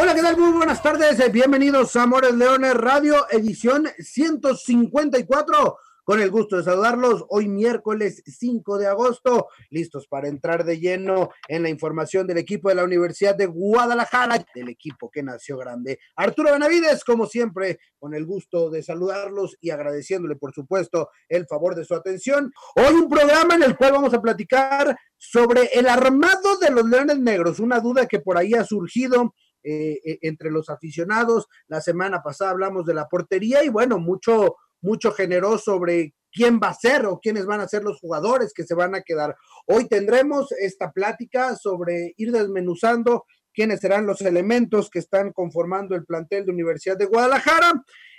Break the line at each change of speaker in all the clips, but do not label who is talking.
Hola, ¿qué tal? Muy buenas tardes. Bienvenidos a Amores Leones Radio, edición 154. Con el gusto de saludarlos, hoy miércoles 5 de agosto, listos para entrar de lleno en la información del equipo de la Universidad de Guadalajara, del equipo que nació grande. Arturo Benavides, como siempre, con el gusto de saludarlos y agradeciéndole, por supuesto, el favor de su atención. Hoy un programa en el cual vamos a platicar sobre el armado de los Leones Negros, una duda que por ahí ha surgido. Eh, eh, entre los aficionados, la semana pasada hablamos de la portería y bueno, mucho, mucho generó sobre quién va a ser o quiénes van a ser los jugadores que se van a quedar. Hoy tendremos esta plática sobre ir desmenuzando quiénes serán los elementos que están conformando el plantel de Universidad de Guadalajara.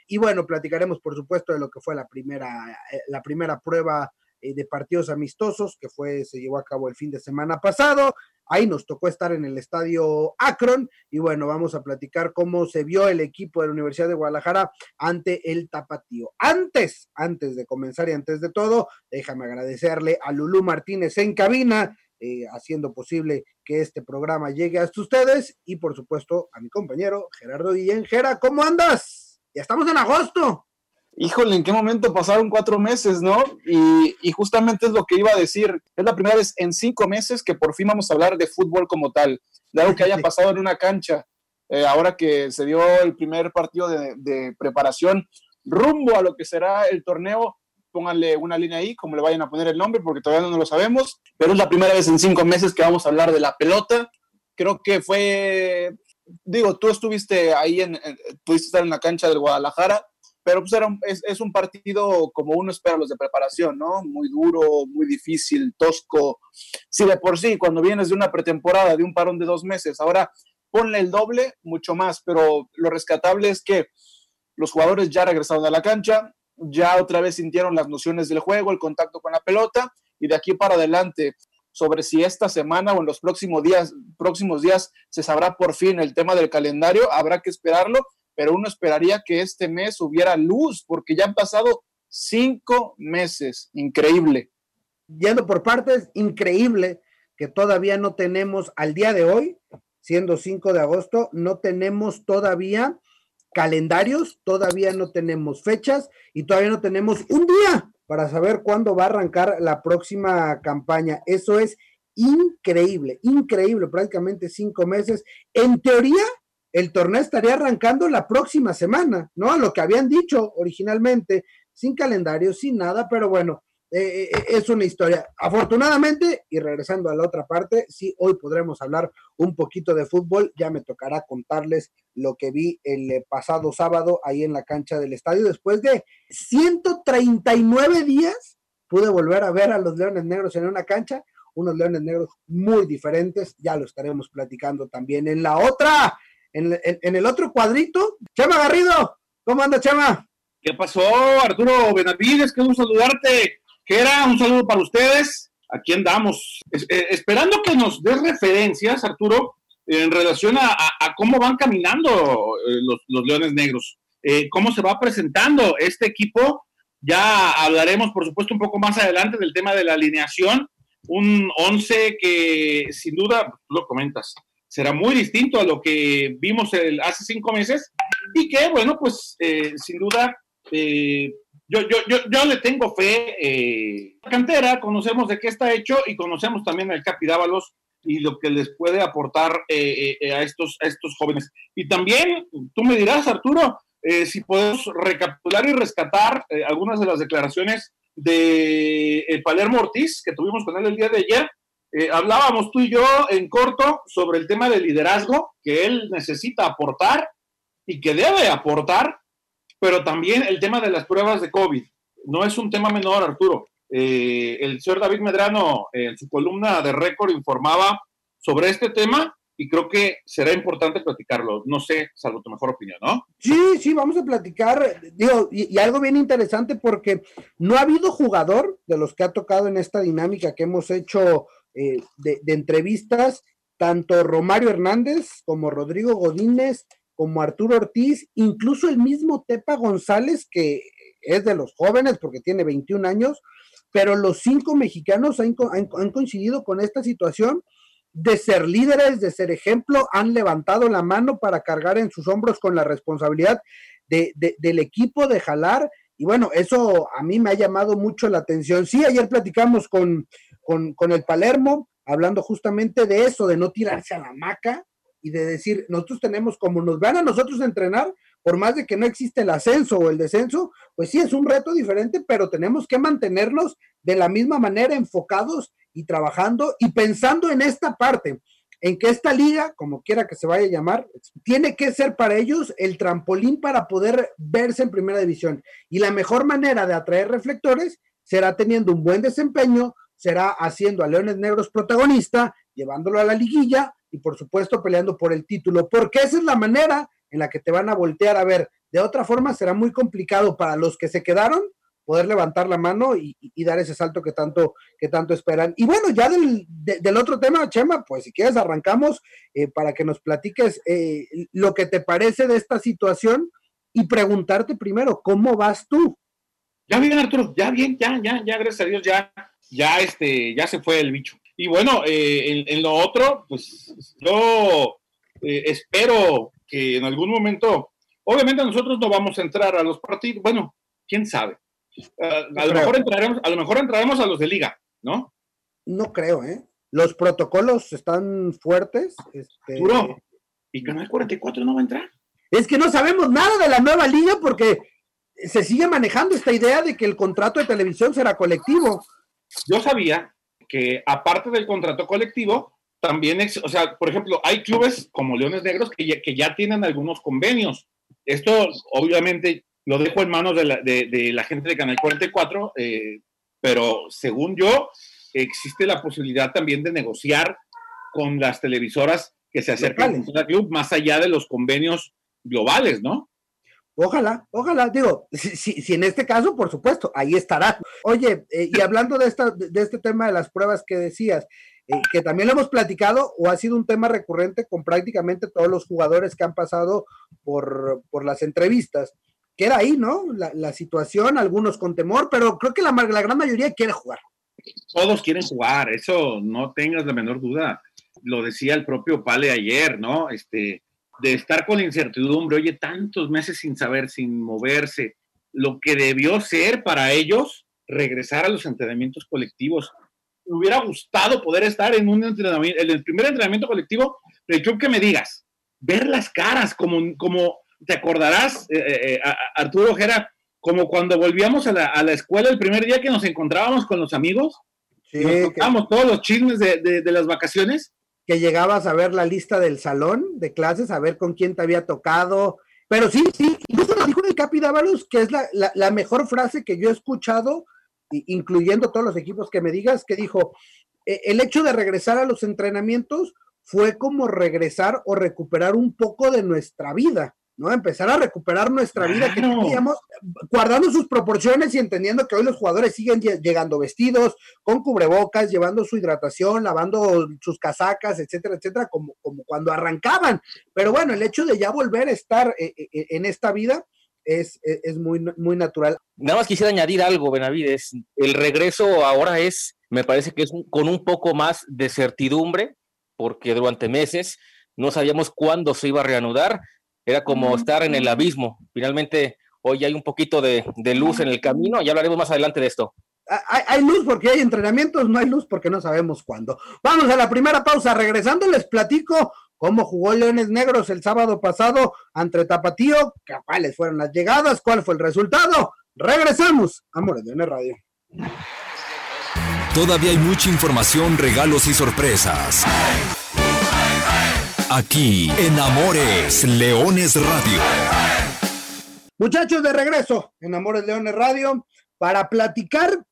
Y bueno, platicaremos por supuesto de lo que fue la primera, eh, la primera prueba de partidos amistosos que fue, se llevó a cabo el fin de semana pasado. Ahí nos tocó estar en el estadio Akron y bueno, vamos a platicar cómo se vio el equipo de la Universidad de Guadalajara ante el Tapatío. Antes, antes de comenzar y antes de todo, déjame agradecerle a Lulú Martínez en cabina, eh, haciendo posible que este programa llegue hasta ustedes y por supuesto a mi compañero Gerardo Guillén. Gera, ¿cómo andas? Ya estamos en agosto
híjole, ¿en qué momento pasaron cuatro meses, no? Y, justamente es lo que iba a decir. Es la primera vez en cinco meses que por fin vamos a hablar de fútbol como tal, de algo que haya pasado en una cancha. Eh, ahora que se dio el primer partido de, preparación rumbo a lo que será el torneo, pónganle una línea ahí, como le vayan a poner el nombre, porque todavía no lo sabemos, pero es la primera vez en cinco meses que vamos a hablar de la pelota. Creo que fue, digo, tú estuviste ahí, en, pudiste estar en la cancha del Guadalajara, pero pues era, es, es, un partido como uno espera los de preparación, ¿no? Muy duro, muy difícil, tosco. Si de por sí, cuando vienes de una pretemporada, de un parón de dos meses, ahora ponle el doble, mucho más, pero lo rescatable es que los jugadores ya regresaron a la cancha, ya otra vez sintieron las nociones del juego, el contacto con la pelota, y de aquí para adelante, sobre si esta semana o en los próximos días, próximos días se sabrá por fin el tema del calendario, habrá que esperarlo, pero uno esperaría que este mes hubiera luz, porque ya han pasado cinco meses. Increíble.
Yendo por partes, increíble que todavía no tenemos al día de hoy, siendo 5 de agosto, no tenemos todavía calendarios, todavía no tenemos fechas y todavía no tenemos un día para saber cuándo va a arrancar la próxima campaña. Eso es increíble, increíble, prácticamente cinco meses. En teoría, el torneo estaría arrancando la próxima semana, ¿no? A lo que habían dicho originalmente, sin calendario, sin nada, pero bueno, eh, eh, es una historia. Afortunadamente, y regresando a la otra parte, sí, hoy podremos hablar un poquito de fútbol. Ya me tocará contarles lo que vi el eh, pasado sábado ahí en la cancha del estadio. Después de 139 días, pude volver a ver a los Leones Negros en una cancha. Unos Leones Negros muy diferentes, ya lo estaremos platicando también en la otra en, el otro cuadrito, Chema Garrido, ¿cómo anda Chema?
¿Qué pasó, Arturo Benavides? Qué gusto saludarte. ¿Qué era? Un saludo para ustedes. Aquí andamos. Eh, esperando que nos des referencias, Arturo, en relación a, cómo van caminando eh, los, Leones Negros. Eh, cómo se va presentando este equipo. Ya hablaremos, por supuesto, un poco más adelante del tema de la alineación. Un 11 que, sin duda, lo comentas, será muy distinto a lo que vimos hace cinco meses y que, bueno, pues eh, sin duda, eh, yo, yo, yo, yo, le tengo fe. Eh, la cantera, conocemos de qué está hecho y conocemos también al Capidávalos y lo que les puede aportar a, estos, a estos jóvenes. Y también, tú me dirás, Arturo, si podemos recapitular y rescatar algunas de las declaraciones de Palermo Ortiz que tuvimos con él el día de ayer, eh, hablábamos tú y yo en corto sobre el tema del liderazgo que él necesita aportar y que debe aportar, pero también el tema de las pruebas de COVID. No es un tema menor, Arturo. Eh, el señor David Medrano en su columna de récord informaba sobre este tema y creo que será importante platicarlo. No sé, salvo tu mejor opinión, ¿no?
Sí, sí, vamos a platicar. Digo, y, algo bien interesante porque no ha habido jugador de los que ha tocado en esta dinámica que hemos hecho eh, de, entrevistas, tanto Romario Hernández como Rodrigo Godínez, como Arturo Ortiz, incluso el mismo Tepa González, que es de los jóvenes porque tiene 21 años, pero los cinco mexicanos han, coincidido con esta situación de ser líderes, de ser ejemplo, han levantado la mano para cargar en sus hombros con la responsabilidad de, del equipo, de jalar. Y bueno, eso a mí me ha llamado mucho la atención. Sí, ayer platicamos con, con, el Palermo, hablando justamente de eso, de no tirarse a la maca y de decir, nosotros tenemos, como nos van a nosotros entrenar, por más de que no existe el ascenso o el descenso, pues sí es un reto diferente, pero tenemos que mantenernos de la misma manera enfocados y trabajando y pensando en esta parte, en que esta liga, como quiera que se vaya a llamar, tiene que ser para ellos el trampolín para poder verse en primera división. Y la mejor manera de atraer reflectores será teniendo un buen desempeño, será haciendo a Leones Negros protagonista, llevándolo a la liguilla y por supuesto peleando por el título, porque esa es la manera en la que te van a voltear a ver. De otra forma será muy complicado para los que se quedaron poder levantar la mano y, dar ese salto que tanto, que tanto esperan. Y bueno, ya del, del otro tema, Chema, pues si quieres arrancamos eh, para que nos platiques eh, lo que te parece de esta situación y preguntarte primero, ¿cómo vas tú?
Ya bien, Arturo, ya bien, ya, ya, ya, gracias a Dios, ya, ya, este, ya se fue el bicho. Y bueno, eh, en, lo otro, pues yo espero que en algún momento, obviamente nosotros no vamos a entrar a los partidos, bueno, quién sabe. Ah, a, lo mejor entraremos, a lo mejor entraremos a los de liga, ¿no?
No creo, ¿eh? Los protocolos están fuertes. Este...
¿Y Canal 44 no va a entrar?
Es que no sabemos nada de la nueva liga porque se sigue manejando esta idea de que el contrato de televisión será colectivo.
Yo sabía que aparte del contrato colectivo, también, o sea, por ejemplo, hay clubes como Leones Negros que ya, que ya tienen algunos convenios. Esto, obviamente, lo dejo en manos de la, de, la gente de Canal 44, eh, pero según yo, existe la posibilidad también de negociar con las televisoras que se acercan al club, más allá de los convenios globales, ¿no?
Ojalá, ojalá, digo, si, en este caso, por supuesto, ahí estará. Oye, eh, y hablando de, esta, de este tema de las pruebas que decías, eh, que también lo hemos platicado o ha sido un tema recurrente con prácticamente todos los jugadores que han pasado por, las entrevistas. Queda ahí, ¿no? La, situación, algunos con temor, pero creo que la, la gran mayoría quiere jugar.
Todos quieren jugar, eso no tengas la menor duda. Lo decía el propio Pale ayer, ¿no? Este, de estar con la incertidumbre, oye, tantos meses sin saber, sin moverse, lo que debió ser para ellos regresar a los entrenamientos colectivos me hubiera gustado poder estar en un entrenamiento, en el primer entrenamiento colectivo de club que me digas, ver las caras, como, como te acordarás, eh, eh, eh, Arturo Ojera, como cuando volvíamos a la, a la, escuela el primer día que nos encontrábamos con los amigos, sí, nos tocábamos todos los chismes de, de, las vacaciones.
Que llegabas a ver la lista del salón de clases, a ver con quién te había tocado. Pero sí, sí, incluso lo dijo el Capi Dávalos, que es la, la, la mejor frase que yo he escuchado incluyendo todos los equipos que me digas, que dijo, e, el hecho de regresar a los entrenamientos fue como regresar o recuperar un poco de nuestra vida, ¿no? Empezar a recuperar nuestra vida que teníamos, guardando sus proporciones y entendiendo que hoy los jugadores siguen llegando vestidos, con cubrebocas, llevando su hidratación, lavando sus casacas, etcétera, etcétera, como, como cuando arrancaban. Pero bueno, el hecho de ya volver a estar eh, eh, en esta vida, es, es, muy, muy natural.
Nada más quisiera añadir algo, Benavides. El regreso ahora es, me parece que es con un poco más de certidumbre, porque durante meses no sabíamos cuándo se iba a reanudar. Era como estar en el abismo. Finalmente, hoy hay un poquito de, de luz en el camino. Ya hablaremos más adelante de esto.
Hay, hay, luz porque hay entrenamientos, no hay luz porque no sabemos cuándo. Vamos a la primera pausa. Regresando, les platico cómo jugó Leones Negros el sábado pasado ante Tapatío, cuáles fueron las llegadas, cuál fue el resultado. Regresamos, Amores Leones Radio.
Todavía hay mucha información, regalos y sorpresas. Aquí en Amores Leones Radio.
Muchachos, de regreso en Amores Leones Radio para platicar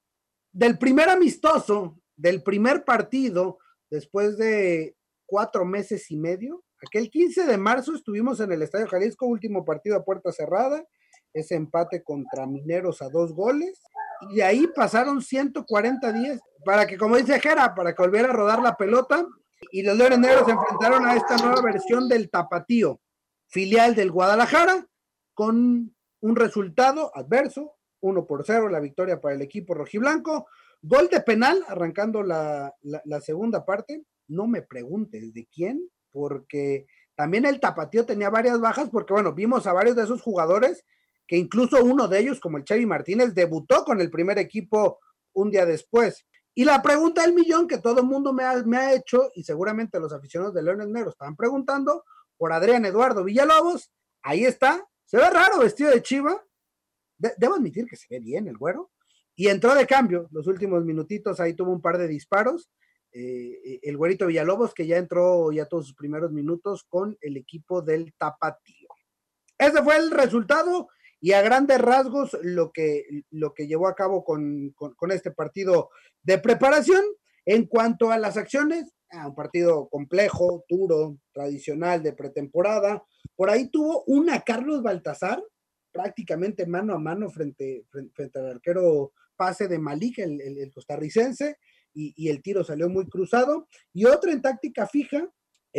del primer amistoso, del primer partido, después de cuatro meses y medio. Aquel 15 de marzo estuvimos en el Estadio Jalisco, último partido a puerta cerrada, ese empate contra Mineros a dos goles. Y ahí pasaron 140 días para que, como dice Jera, para que volviera a rodar la pelota. Y los Leones Negros se enfrentaron a esta nueva versión del Tapatío, filial del Guadalajara, con un resultado adverso, 1 por 0 la victoria para el equipo rojiblanco. Gol de penal, arrancando la, la, segunda parte. No me preguntes de quién, porque también el tapatío tenía varias bajas, porque bueno, vimos a varios de esos jugadores que incluso uno de ellos, como el Chevy Martínez, debutó con el primer equipo un día después. Y la pregunta del millón que todo el mundo me ha, hecho, y seguramente los aficionados de Leones Negros estaban preguntando, por Adrián Eduardo Villalobos, ahí está, se ve raro vestido de chiva, debo admitir que se ve bien el güero, y entró de cambio los últimos minutitos, ahí tuvo un par de disparos. Eh, el güerito Villalobos, que ya entró ya todos sus primeros minutos con el equipo del Tapatío. Ese fue el resultado y a grandes rasgos lo que, lo que llevó a cabo con, con, este partido de preparación. En cuanto a las acciones, ah, un partido complejo, duro, tradicional de pretemporada. Por ahí tuvo una Carlos Baltasar, prácticamente mano a mano frente, frente al arquero pase de Malik, el, costarricense, y, el tiro salió muy cruzado. Y otra en táctica fija,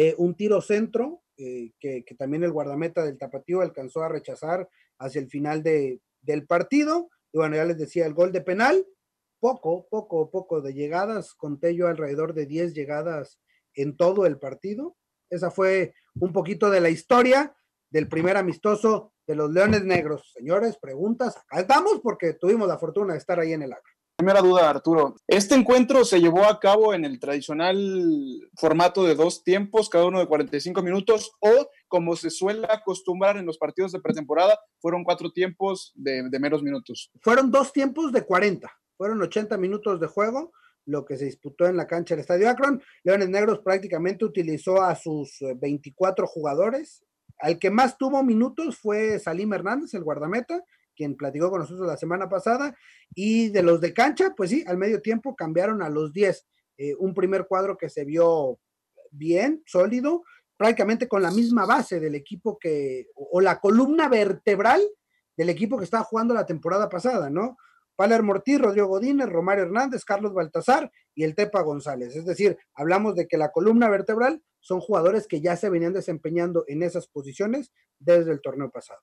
eh, un tiro centro, eh, que, también el guardameta del Tapatío alcanzó a rechazar hacia el final de, del partido. Y bueno, ya les decía, el gol de penal, poco, poco, poco de llegadas, conté yo alrededor de 10 llegadas en todo el partido. Esa fue un poquito de la historia del primer amistoso de los Leones Negros. Señores, preguntas, acá estamos porque tuvimos la fortuna de estar ahí en el agro.
Primera duda, Arturo. ¿Este encuentro se llevó a cabo en el tradicional formato de dos tiempos, cada uno de 45 minutos, o como se suele acostumbrar en los partidos de pretemporada, fueron cuatro tiempos de, menos minutos?
Fueron dos tiempos de 40, fueron 80 minutos de juego, lo que se disputó en la cancha del Estadio Akron. Leones Negros prácticamente utilizó a sus 24 jugadores, al que más tuvo minutos fue Salim Hernández, el guardameta, quien platicó con nosotros la semana pasada. Y de los de cancha, pues sí, al medio tiempo cambiaron a los 10. Eh, un primer cuadro que se vio bien, sólido, prácticamente con la misma base del equipo que, o la columna vertebral del equipo que estaba jugando la temporada pasada, ¿no? Paler Ortiz, Rodrigo Godínez, Romario Hernández, Carlos Baltasar y el Tepa González. Es decir, hablamos de que la columna vertebral son jugadores que ya se venían desempeñando en esas posiciones desde el torneo pasado.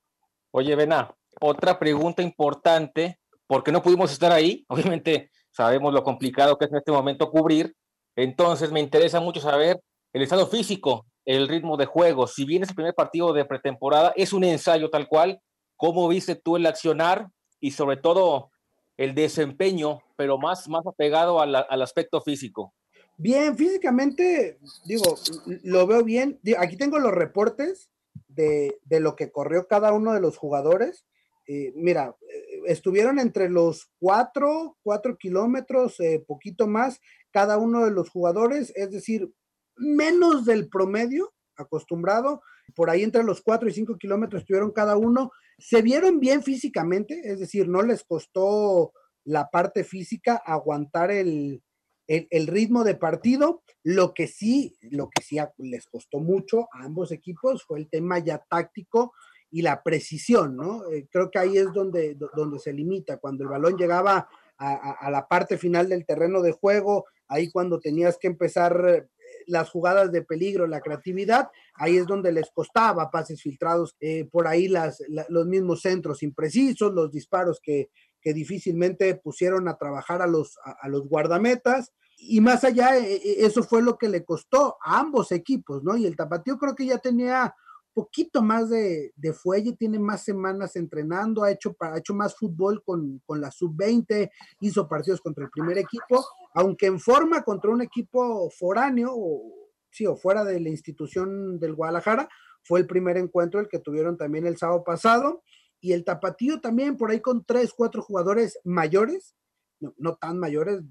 Oye, Bena, otra pregunta importante, porque no pudimos estar ahí, obviamente sabemos lo complicado que es en este momento cubrir, entonces me interesa mucho saber el estado físico, el ritmo de juego, si bien es el primer partido de pretemporada, es un ensayo tal cual, ¿cómo viste tú el accionar y sobre todo el desempeño, pero más, más apegado al aspecto físico.
Bien, físicamente, digo, lo veo bien. Aquí tengo los reportes de, lo que corrió cada uno de los jugadores. Eh, mira, eh, estuvieron entre los cuatro, cuatro kilómetros, eh, poquito más, cada uno de los jugadores, es decir, menos del promedio acostumbrado. Por ahí entre los cuatro y cinco kilómetros estuvieron cada uno se vieron bien físicamente, es decir, no les costó la parte física aguantar el, ritmo de partido. Lo que sí, lo que sí les costó mucho a ambos equipos fue el tema ya táctico y la precisión, ¿no? Eh, creo que ahí es donde, donde se limita, cuando el balón llegaba a, la parte final del terreno de juego, ahí cuando tenías que empezar las jugadas de peligro, la creatividad, ahí es donde les costaba pases filtrados, eh, por ahí las, los mismos centros imprecisos, los disparos que, que difícilmente pusieron a trabajar a los, a, los guardametas. Y más allá, eh, eh, eso fue lo que le costó a ambos equipos, ¿no? Y el Tapatío creo que ya tenía poquito más de, de, fuelle, tiene más semanas entrenando, ha hecho, ha hecho más fútbol con, con la sub-20, hizo partidos contra el primer equipo, aunque en forma contra un equipo foráneo, o, sí, o fuera de la institución del Guadalajara, fue el primer encuentro el que tuvieron también el sábado pasado, y el Tapatío también por ahí con tres, cuatro jugadores mayores, no, tan mayores,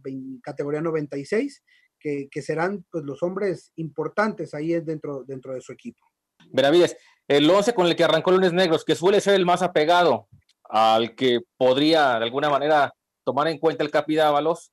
categoría 96, que, que serán pues los hombres importantes ahí dentro, dentro de su equipo.
Benavides, el 11 con el que arrancó Lunes Negros, que suele ser el más apegado al que podría de alguna manera tomar en cuenta el Capidávalos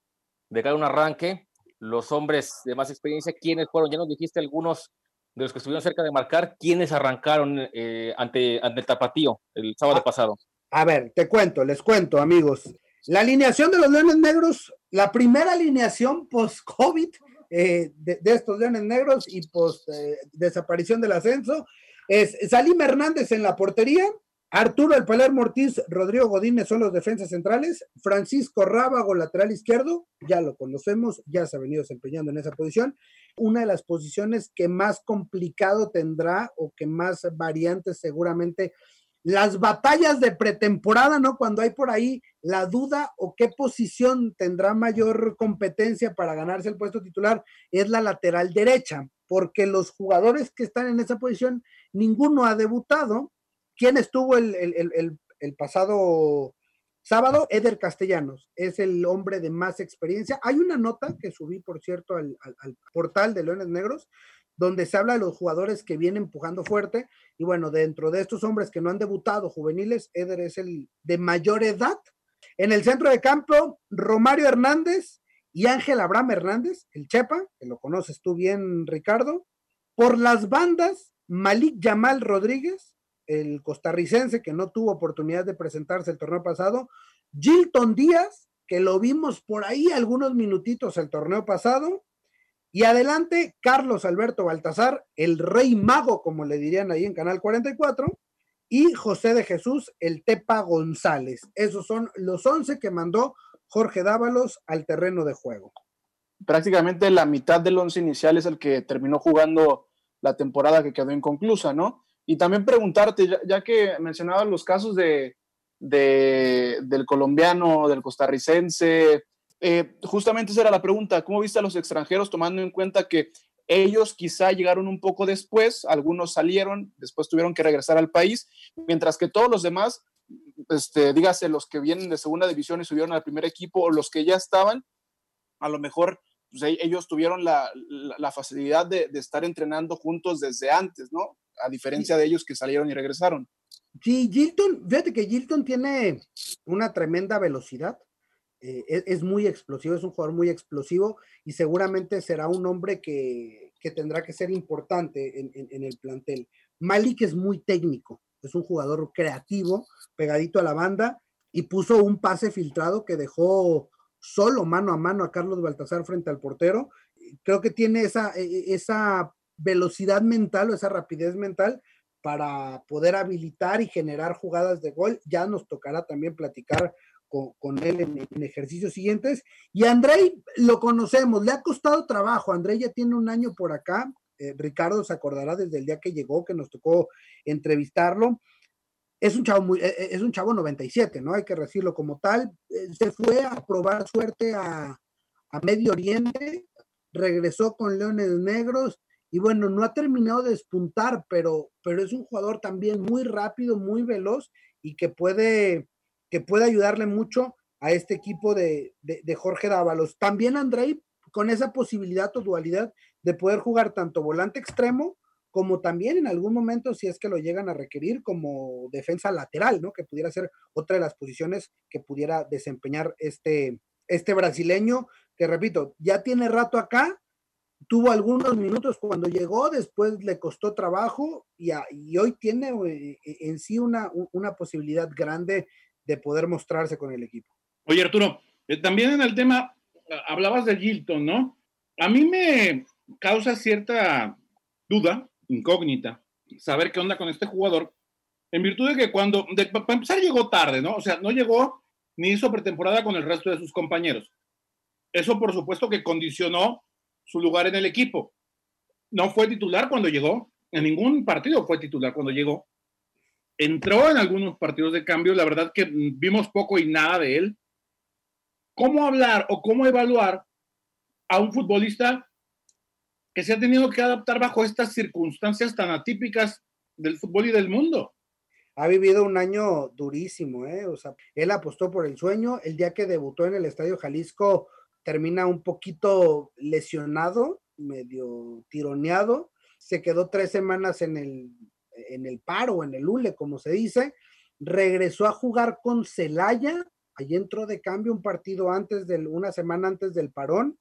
de cada un arranque, los hombres de más experiencia, ¿quiénes fueron? Ya nos dijiste algunos de los que estuvieron cerca de marcar, ¿quiénes arrancaron eh, ante, ante el Tapatío el sábado
Ah.
pasado?
A ver, te cuento, les cuento, amigos. La alineación de los Leones Negros, la primera alineación post-COVID eh, de, de estos Leones Negros y post-desaparición del ascenso es Salim Hernández en la portería, Arturo El Palermo Ortiz, Rodrigo Godínez son los defensas centrales, Francisco Rábago, lateral izquierdo, ya lo conocemos, ya se ha venido desempeñando en esa posición. Una de las posiciones que más complicado tendrá o que más variantes seguramente las batallas de pretemporada, ¿no? Cuando hay por ahí la duda o qué posición tendrá mayor competencia para ganarse el puesto titular, es la lateral derecha, porque los jugadores que están en esa posición, ninguno ha debutado. ¿Quién estuvo el, el, el, el pasado sábado? Eder Castellanos, es el hombre de más experiencia. Hay una nota que subí, por cierto, al, al, al portal de Leones Negros, donde se habla de los jugadores que vienen empujando fuerte. Y bueno, dentro de estos hombres que no han debutado juveniles, Eder es el de mayor edad. En el centro de campo, Romario Hernández y Ángel Abraham Hernández, el Chepa, que lo conoces tú bien, Ricardo. Por las bandas, Malik Yamal Rodríguez, el costarricense que no tuvo oportunidad de presentarse el torneo pasado. Gilton Díaz, que lo vimos por ahí algunos minutitos el torneo pasado. Y adelante, Carlos Alberto Baltazar, el rey mago, como le dirían ahí en Canal 44, y José de Jesús, el Tepa González. Esos son los 11 que mandó Jorge Dávalos al terreno de juego.
Prácticamente la mitad del once inicial es el que terminó jugando la temporada que quedó inconclusa, ¿no? Y también preguntarte, ya, que mencionabas los casos de, de, del colombiano, del costarricense, eh, justamente esa era la pregunta, ¿cómo viste a los extranjeros tomando en cuenta que ellos quizá llegaron un poco después, algunos salieron, después tuvieron que regresar al país, mientras que todos los demás, este, dígase los que vienen de segunda división y subieron al primer equipo, o los que ya estaban, a lo mejor pues, ellos tuvieron la, facilidad de, estar entrenando juntos desde antes, ¿no? A diferencia de ellos que salieron y regresaron.
Sí, Gilton, fíjate que Gilton tiene una tremenda velocidad, eh, es, es, muy explosivo, es un jugador muy explosivo y seguramente será un hombre que, que tendrá que ser importante en, en, en, el plantel. Malik es muy técnico, es un jugador creativo, pegadito a la banda y puso un pase filtrado que dejó solo mano a mano a Carlos Baltasar frente al portero. Creo que tiene esa, e, esa velocidad mental o esa rapidez mental para poder habilitar y generar jugadas de gol. Ya nos tocará también platicar con, con él en, ejercicios siguientes. Y Andrei lo conocemos, le ha costado trabajo. Andrei ya tiene un año por acá. Eh, Ricardo se acordará desde el día que llegó, que nos tocó entrevistarlo. Es un chavo muy, es un chavo 97, ¿no? Hay que decirlo como tal. Se fue a probar suerte a, a Medio Oriente, regresó con Leones Negros y bueno, no ha terminado de despuntar, pero, pero es un jugador también muy rápido, muy veloz y que puede, que ayudarle mucho a este equipo de, de, de Jorge Dávalos. También Andrei con esa posibilidad o dualidad de poder jugar tanto volante extremo como también en algún momento, si es que lo llegan a requerir, como defensa lateral, ¿no? Que pudiera ser otra de las posiciones que pudiera desempeñar este, este brasileño, que repito, ya tiene rato acá, tuvo algunos minutos cuando llegó, después le costó trabajo y, hoy tiene eh, en sí una, una, posibilidad grande de poder mostrarse con el equipo.
Oye, Arturo, eh, también en el tema, hablabas de Gilton, ¿no? A mí me causa cierta duda, incógnita, saber qué onda con este jugador, en virtud de que cuando, para empezar, llegó tarde, ¿no? O sea, no llegó ni hizo pretemporada con el resto de sus compañeros. Eso, por supuesto, que condicionó su lugar en el equipo. No fue titular cuando llegó, en ningún partido fue titular cuando llegó. Entró en algunos partidos de cambio, la verdad que vimos poco y nada de él. ¿Cómo hablar o cómo evaluar a un futbolista que se ha tenido que adaptar bajo estas circunstancias tan atípicas del fútbol y del mundo?
ha vivido un año durísimo, ¿eh? O sea, él apostó por el sueño. El día que debutó en el Estadio Jalisco, termina un poquito lesionado, medio tironeado. Se quedó tres semanas en el, en el paro, en el hule, como se dice. Regresó a jugar con Celaya. Allí entró de cambio un partido antes del, una semana antes del parón.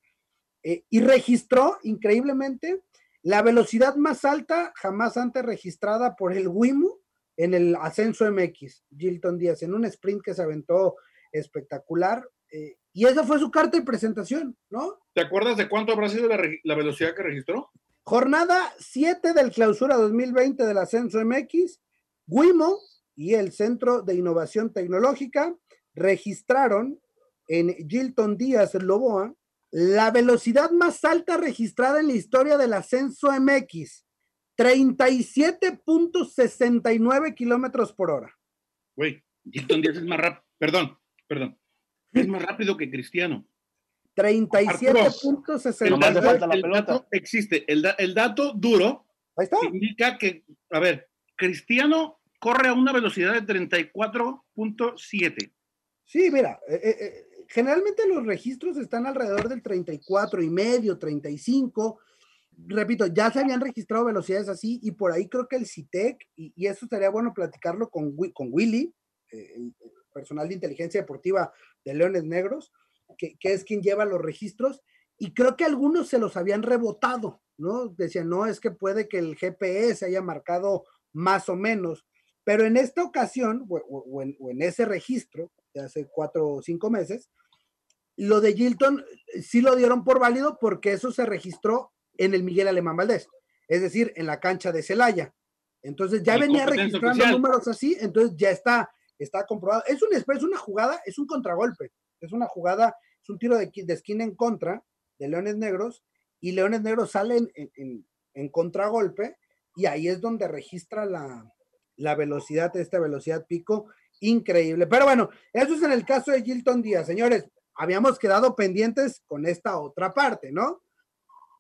eh, y registró increíblemente la velocidad más alta jamás antes registrada por el Wimu en el ascenso MX, Gilton Díaz, en un sprint que se aventó espectacular. Eh, y esa fue su carta de presentación, ¿no?
¿Te acuerdas de cuánto habrá sido la, velocidad que registró?
Jornada 7 del clausura 2020 del ascenso MX, Wimo y el Centro de Innovación Tecnológica registraron en Gilton Díaz Loboa la velocidad más alta registrada en la historia del ascenso MX, 37.69 kilómetros por hora.
Güey, Gilton Díaz es más rápido, perdón, perdón, es más rápido que Cristiano.
37.69.
El, dato existe, el, el dato duro indica que, a ver, Cristiano corre a una velocidad de 34.7.
Sí, mira, eh, eh, eh, generalmente los registros están alrededor del 34 y medio, 35. Repito, ya se habían registrado velocidades así y por ahí creo que el CITEC, y, y eso estaría bueno platicarlo con, con Willy, el personal de inteligencia deportiva de Leones Negros, que, que, es quien lleva los registros, y creo que algunos se los habían rebotado, ¿no? Decían, no, es que puede que el GPS haya marcado más o menos, pero en esta ocasión, o, en, ese registro de hace cuatro o cinco meses, lo de Gilton eh, sí lo dieron por válido porque eso se registró en el Miguel Alemán Valdés, es decir, en la cancha de Celaya. Entonces ya venía registrando números así, entonces ya está, está comprobado. Es, un, es una jugada, es un contragolpe, es una jugada, es un tiro de, esquina en contra de Leones Negros y Leones Negros salen en contragolpe y ahí es donde registra la, la velocidad, esta velocidad pico, increíble. Pero bueno, eso es en el caso de Gilton Díaz. Señores, habíamos quedado pendientes con esta otra parte, ¿no?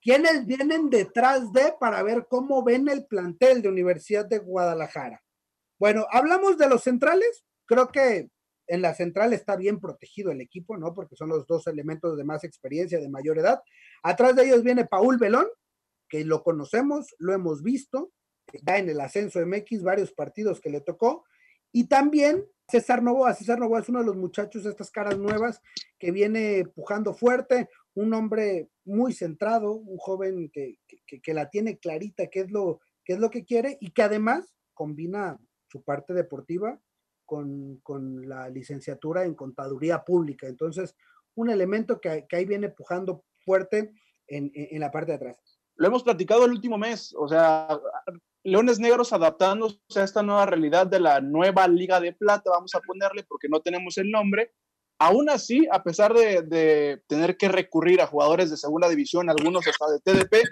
¿Quiénes vienen detrás de para ver cómo ven el plantel de Universidad de Guadalajara? Bueno, hablamos de los centrales. Creo que en la central está bien protegido el equipo, ¿no? Porque son los dos elementos de más experiencia, de mayor edad. Atrás de ellos viene Paul Belón, que lo conocemos, lo hemos visto, ya en el ascenso MX, varios partidos que le tocó. Y también César Novoa. César Novoa es uno de los muchachos, estas caras nuevas, que viene pujando fuerte, un hombre muy centrado, un joven que, que, la tiene clarita, qué es, lo, qué es lo que quiere y que además combina su parte deportiva con, la licenciatura en contaduría pública. Entonces, un elemento que, que ahí viene pujando fuerte en, la parte de atrás.
Lo hemos platicado el último mes, o sea, Leones Negros adaptándose a esta nueva realidad de la nueva Liga de Plata, vamos a ponerle porque no tenemos el nombre. Aún así, a pesar de, tener que recurrir a jugadores de segunda división, algunos hasta de TDP,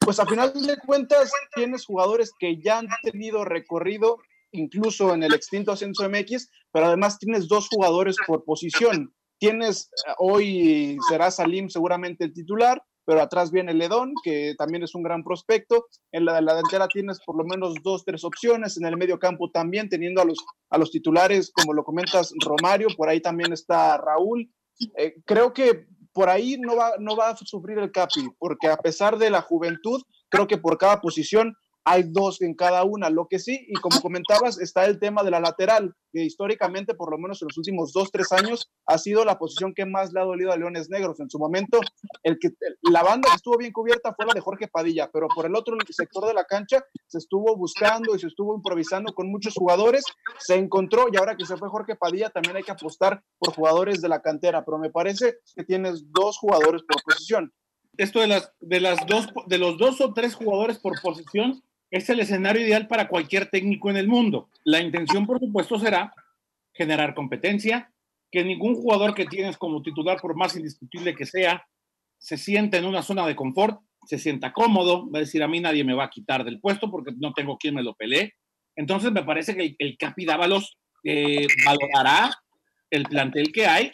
pues a final de cuentas tienes jugadores que ya han tenido recorrido incluso en el extinto Ascenso MX, pero además tienes dos jugadores por posición. Tienes eh, hoy será Salim seguramente el titular, pero atrás viene Ledón, que también es un gran prospecto. En la, la delantera tienes por lo menos dos, tres opciones. En el medio campo también, teniendo a los, a los titulares, como lo comentas, Romario, por ahí también está Raúl. Eh, creo que por ahí no va, no va a sufrir el Capi, porque a pesar de la juventud, creo que por cada posición hay dos en cada una. Lo que sí, y como comentabas, está el tema de la lateral, que históricamente, por lo menos en los últimos dos, tres años, ha sido la posición que más le ha dolido a Leones Negros. En su momento, el que, la banda que estuvo bien cubierta fue la de Jorge Padilla, pero por el otro sector de la cancha se estuvo buscando y se estuvo improvisando con muchos jugadores, se encontró y ahora que se fue Jorge Padilla, también hay que apostar por jugadores de la cantera, pero me parece que tienes dos jugadores por posición.
Esto de las, de las dos, de los dos o tres jugadores por posición es el escenario ideal para cualquier técnico en el mundo. La intención, por supuesto, será generar competencia, que ningún jugador que tienes como titular, por más indiscutible que sea, se sienta en una zona de confort, se sienta cómodo, va a decir a mí nadie me va a quitar del puesto porque no tengo quien me lo pelee. Entonces me parece que el, Capi Dávalos eh, valorará el plantel que hay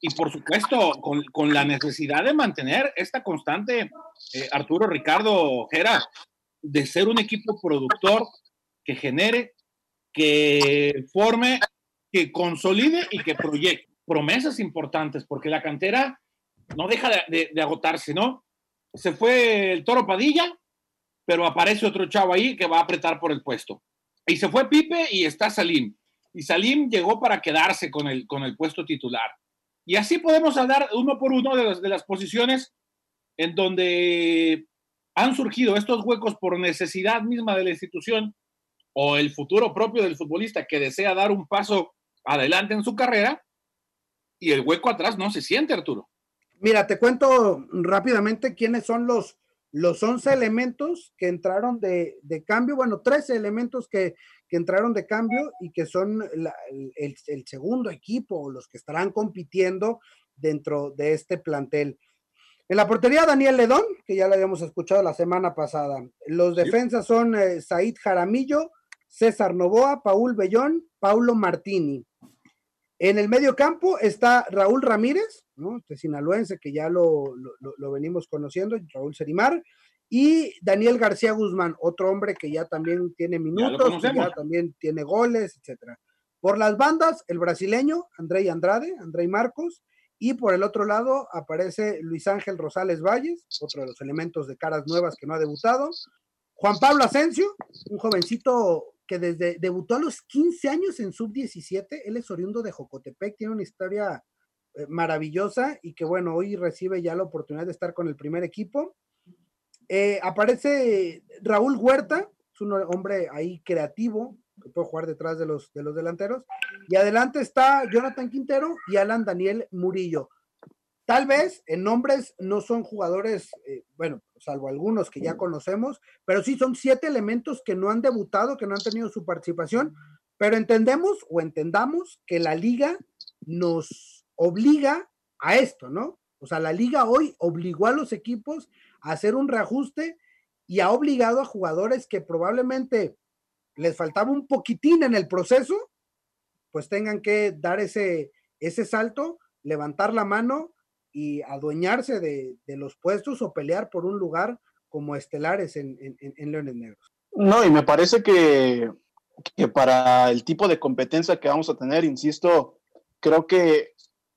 y por supuesto con, con, la necesidad de mantener esta constante, eh, Arturo Ricardo Gera, de ser un equipo productor que genere, que forme, que consolide y que proyecte promesas importantes, porque la cantera no deja de, agotarse, ¿no? Se fue el Toro Padilla, pero aparece otro chavo ahí que va a apretar por el puesto. Y se fue Pipe y está Salim. Y Salim llegó para quedarse con el, con el puesto titular. Y así podemos hablar uno por uno de las, de las posiciones en donde han surgido estos huecos por necesidad misma de la institución o el futuro propio del futbolista que desea dar un paso adelante en su carrera y el hueco atrás no se siente, Arturo.
Mira, te cuento rápidamente quiénes son los, los 11 elementos que entraron de, cambio, bueno, 13 elementos que, entraron de cambio y que son el, el, segundo equipo, los que estarán compitiendo dentro de este plantel. En la portería, Daniel Ledón, que ya lo habíamos escuchado la semana pasada. Los defensas son eh, Said Jaramillo, César Novoa, Paul Bellón, Paulo Martini. En el medio campo está Raúl Ramírez, ¿no? Este sinaloense que ya lo, venimos conociendo, Raúl Serimar, y Daniel García Guzmán, otro hombre que ya también tiene minutos, ya, ya también tiene goles, etcétera. Por las bandas, el brasileño Andrei Andrade, Andrei Marcos, y por el otro lado aparece Luis Ángel Rosales Valles, otro de los elementos de caras nuevas que no ha debutado. Juan Pablo Asensio, un jovencito que desde debutó a los 15 años en sub-17, él es oriundo de Jocotepec, tiene una historia eh, maravillosa y que bueno, hoy recibe ya la oportunidad de estar con el primer equipo. Eh, aparece Raúl Huerta, es un hombre ahí creativo, que puede jugar detrás de los, de los delanteros. Y adelante está Jonathan Quintero y Alan Daniel Murillo. Tal vez en nombres no son jugadores, eh, bueno, salvo algunos que ya conocemos, pero sí son siete elementos que no han debutado, que no han tenido su participación, pero entendemos o entendamos que la liga nos obliga a esto, ¿no? O sea, la liga hoy obligó a los equipos a hacer un reajuste y ha obligado a jugadores que probablemente les faltaba un poquitín en el proceso, pues tengan que dar ese, ese salto, levantar la mano y adueñarse de, los puestos o pelear por un lugar como estelares en, en, Leones Negros.
No, y me parece que, que para el tipo de competencia que vamos a tener, insisto, creo que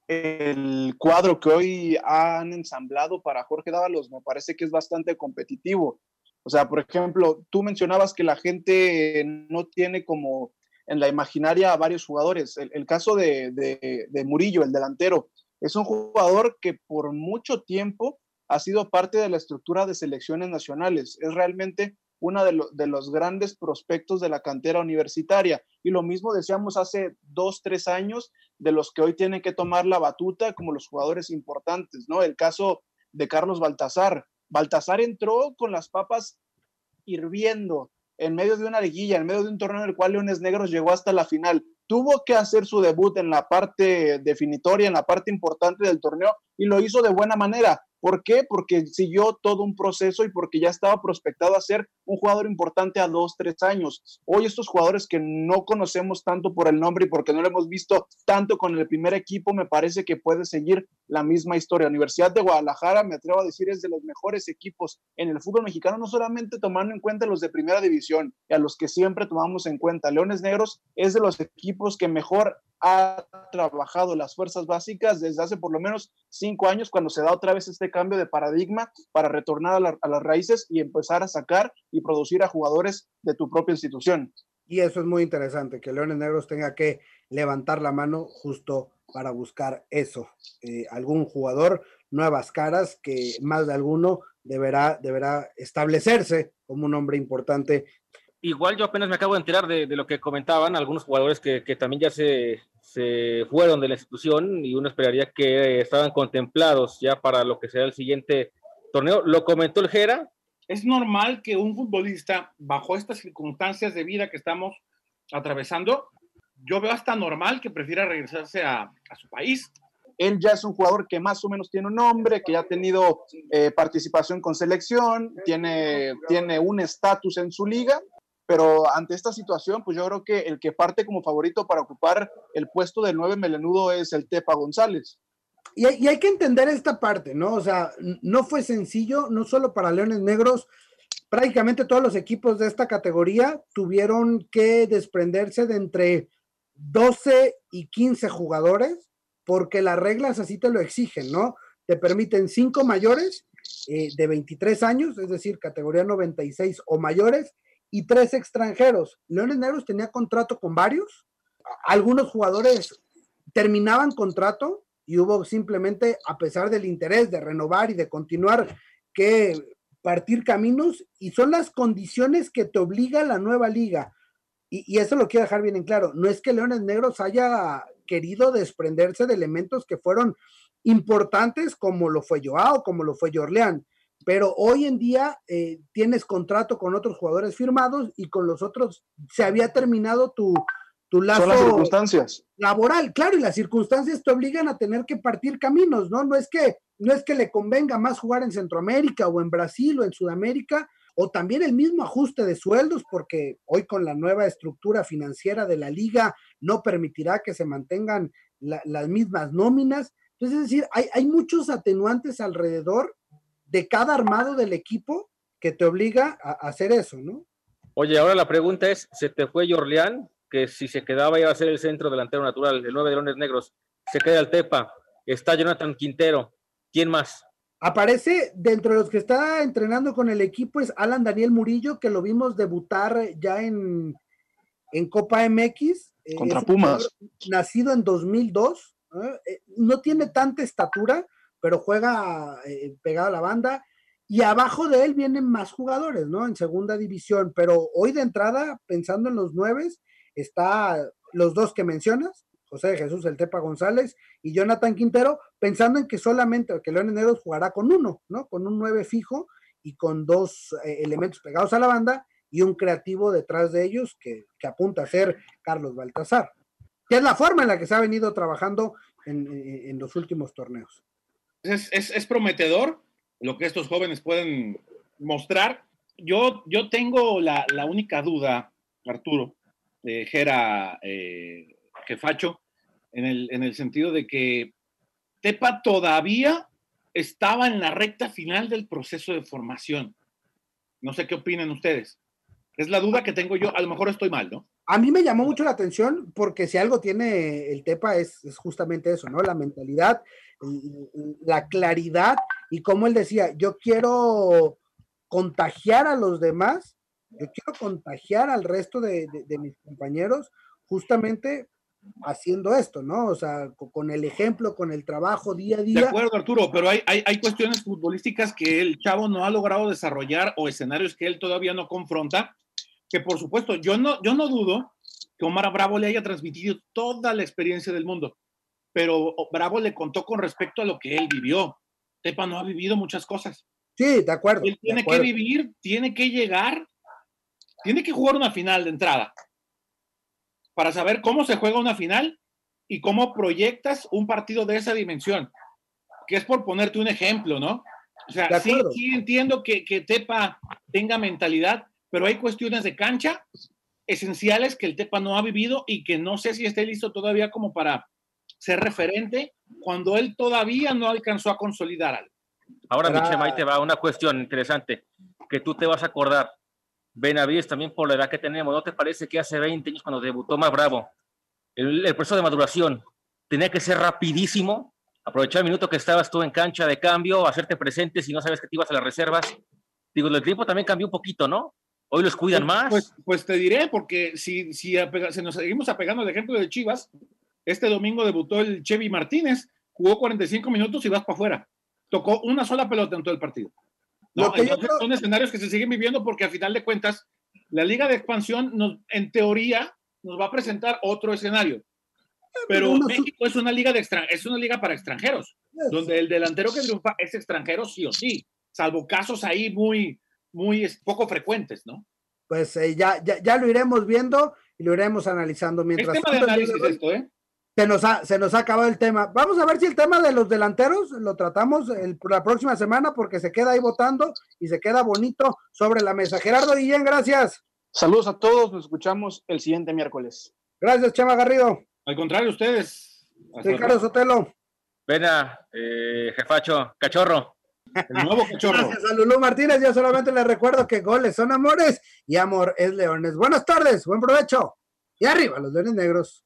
el cuadro que hoy han ensamblado para Jorge Dávalos me parece que es bastante competitivo. O sea, por ejemplo, tú mencionabas que la gente no tiene como en la imaginaria a varios jugadores. El, caso de, de, Murillo, el delantero, es un jugador que por mucho tiempo ha sido parte de la estructura de selecciones nacionales. Es realmente uno de, los grandes prospectos de la cantera universitaria. Y lo mismo decíamos hace dos, tres años de los que hoy tienen que tomar la batuta como los jugadores importantes, ¿no? El caso de Carlos Baltazar, Baltasar entró con las papas hirviendo en medio de una liguilla, en medio de un torneo en el cual Leones Negros llegó hasta la final. Tuvo que hacer su debut en la parte definitoria, en la parte importante del torneo, y lo hizo de buena manera. ¿Por qué? Porque siguió todo un proceso y porque ya estaba prospectado a ser un jugador importante a dos, tres años. Hoy estos jugadores que no conocemos tanto por el nombre y porque no lo hemos visto tanto con el primer equipo, me parece que puede seguir la misma historia. Universidad de Guadalajara, me atrevo a decir, es de los mejores equipos en el fútbol mexicano, no solamente tomando en cuenta los de primera división y a los que siempre tomamos en cuenta. Leones Negros es de los equipos que mejor ha trabajado las fuerzas básicas desde hace por lo menos cinco años, cuando se da otra vez este cambio de paradigma para retornar a, las raíces y empezar a sacar y producir a jugadores de tu propia institución.
Y eso es muy interesante, que Leones Negros tenga que levantar la mano justo para buscar eso. Eh, algún jugador, nuevas caras, que más de alguno deberá, deberá establecerse como un hombre importante
igual yo apenas me acabo de enterar de, lo que comentaban algunos jugadores que, que, también ya se, se fueron de la institución y uno esperaría que estaban contemplados ya para lo que será el siguiente torneo. Lo comentó el Jera.
Es normal que un futbolista, bajo estas circunstancias de vida que estamos atravesando, yo veo hasta normal que prefiera regresarse a, a su país.
Él ya es un jugador que más o menos tiene un nombre, que ya ha tenido eh, participación con selección, tiene, tiene un estatus en su liga pero ante esta situación, pues yo creo que el que parte como favorito para ocupar el puesto del 9 melenudo es el Tepa González.
Y hay, que entender esta parte, ¿no? O sea, no fue sencillo, no solo para Leones Negros, prácticamente todos los equipos de esta categoría tuvieron que desprenderse de entre 12 y 15 jugadores, porque las reglas así te lo exigen, ¿no? Te permiten cinco mayores eh, de 23 años, es decir, categoría 96 o mayores, y tres extranjeros. Leones Negros tenía contrato con varios. Algunos jugadores terminaban contrato y hubo simplemente, a pesar del interés de renovar y de continuar que partir caminos y son las condiciones que te obliga la nueva liga. Y, y, eso lo quiero dejar bien en claro. No es que Leones Negros haya querido desprenderse de elementos que fueron importantes como lo fue Joao, como lo fue Jorleán. Pero hoy en día eh, tienes contrato con otros jugadores firmados y con los otros se había terminado tu, tu lazo
Son las circunstancias.
laboral. Claro, y las circunstancias te obligan a tener que partir caminos, ¿no? No es que, no es que le convenga más jugar en Centroamérica o en Brasil o en Sudamérica, o también el mismo ajuste de sueldos, porque hoy con la nueva estructura financiera de la liga no permitirá que se mantengan la, las mismas nóminas. Entonces, es decir, hay, hay muchos atenuantes alrededor de cada armado del equipo que te obliga a, a hacer eso, ¿no?
Oye, ahora la pregunta es, ¿se te fue Jorleán? Que si se quedaba iba a ser el centro delantero natural, el 9 de Leones Negros. Se queda el Tepa, está Jonathan Quintero. ¿Quién más?
Aparece dentro de los que está entrenando con el equipo es Alan Daniel Murillo, que lo vimos debutar ya en, en Copa MX.
Contra es Pumas.
Nacido en 2002. ¿eh? No tiene tanta estatura, pero juega eh, pegado a la banda. Y abajo de él vienen más jugadores, ¿no? En segunda división. Pero hoy de entrada, pensando en los nueve, está los dos que mencionas, José de Jesús El Tepa González y Jonathan Quintero, pensando en que solamente que León Negros jugará con uno, ¿no? Con un nueve fijo y con dos eh, elementos pegados a la banda y un creativo detrás de ellos que, apunta a ser Carlos Baltasar, que es la forma en la que se ha venido trabajando en los últimos torneos.
Es, es, prometedor lo que estos jóvenes pueden mostrar. Yo, yo tengo la, la única duda, Arturo, de Jera eh, Jefacho, en el, en el sentido de que Tepa todavía estaba en la recta final del proceso de formación. No sé qué opinan ustedes. Es la duda que tengo yo. A lo mejor estoy mal, ¿no?
A mí me llamó mucho la atención porque si algo tiene el Tepa es, es justamente eso, ¿no? La mentalidad, la claridad y como él decía, yo quiero contagiar a los demás, yo quiero contagiar al resto de, de, de mis compañeros justamente haciendo esto, ¿no? O sea, con el ejemplo, con el trabajo día a día.
De acuerdo, Arturo, pero hay, hay, hay, cuestiones futbolísticas que el chavo no ha logrado desarrollar o escenarios que él todavía no confronta, que por supuesto, yo no, yo no dudo que Omar Bravo le haya transmitido toda la experiencia del mundo, pero Bravo le contó con respecto a lo que él vivió. Tepa no ha vivido muchas cosas.
Sí, de acuerdo.
Él tiene
acuerdo.
que vivir, tiene que llegar, tiene que jugar una final de entrada para saber cómo se juega una final y cómo proyectas un partido de esa dimensión, que es por ponerte un ejemplo, ¿no? O sea, sí, sí, entiendo que, que, Tepa tenga mentalidad, pero hay cuestiones de cancha esenciales que el Tepa no ha vivido y que no sé si esté listo todavía como para ser referente cuando él todavía no alcanzó a consolidar algo.
Ahora, ah. Michema, ahí te va una cuestión interesante que tú te vas a acordar. Benavides también por la edad que tenemos, ¿no te parece que hace 20 años cuando debutó más bravo, el, el proceso de maduración tenía que ser rapidísimo, aprovechar el minuto que estabas tú en cancha de cambio, hacerte presente si no sabes que te ibas a las reservas? Digo, el tiempo también cambió un poquito, ¿no? Hoy los cuidan más.
Pues, pues te diré, porque si, si, apega, si nos seguimos apegando al ejemplo de Chivas, este domingo debutó el Chevy Martínez, jugó 45 minutos y vas para afuera. Tocó una sola pelota en todo el partido. No, creo... son escenarios que se siguen viviendo porque a final de cuentas la liga de expansión nos, en teoría nos va a presentar otro escenario. Pero no, México es una liga de extran es una liga para extranjeros, yes. donde el delantero que triunfa es extranjero sí o sí, salvo casos ahí muy muy poco frecuentes, ¿no?
Pues eh, ya, ya, ya lo iremos viendo y lo iremos analizando mientras
es tema de análisis esto, ¿eh?
Se nos, ha, se nos ha acabado el tema. Vamos a ver si el tema de los delanteros lo tratamos el, la próxima semana porque se queda ahí votando y se queda bonito sobre la mesa. Gerardo Guillén, gracias.
Saludos a todos, nos escuchamos el siguiente miércoles.
Gracias, Chema Garrido.
Al contrario, ustedes.
Ricardo Sotelo.
Pena, eh, jefacho, cachorro.
El nuevo cachorro.
Gracias a Lulú Martínez. Yo solamente les recuerdo que goles son amores y amor es leones. Buenas tardes, buen provecho. Y arriba los leones negros.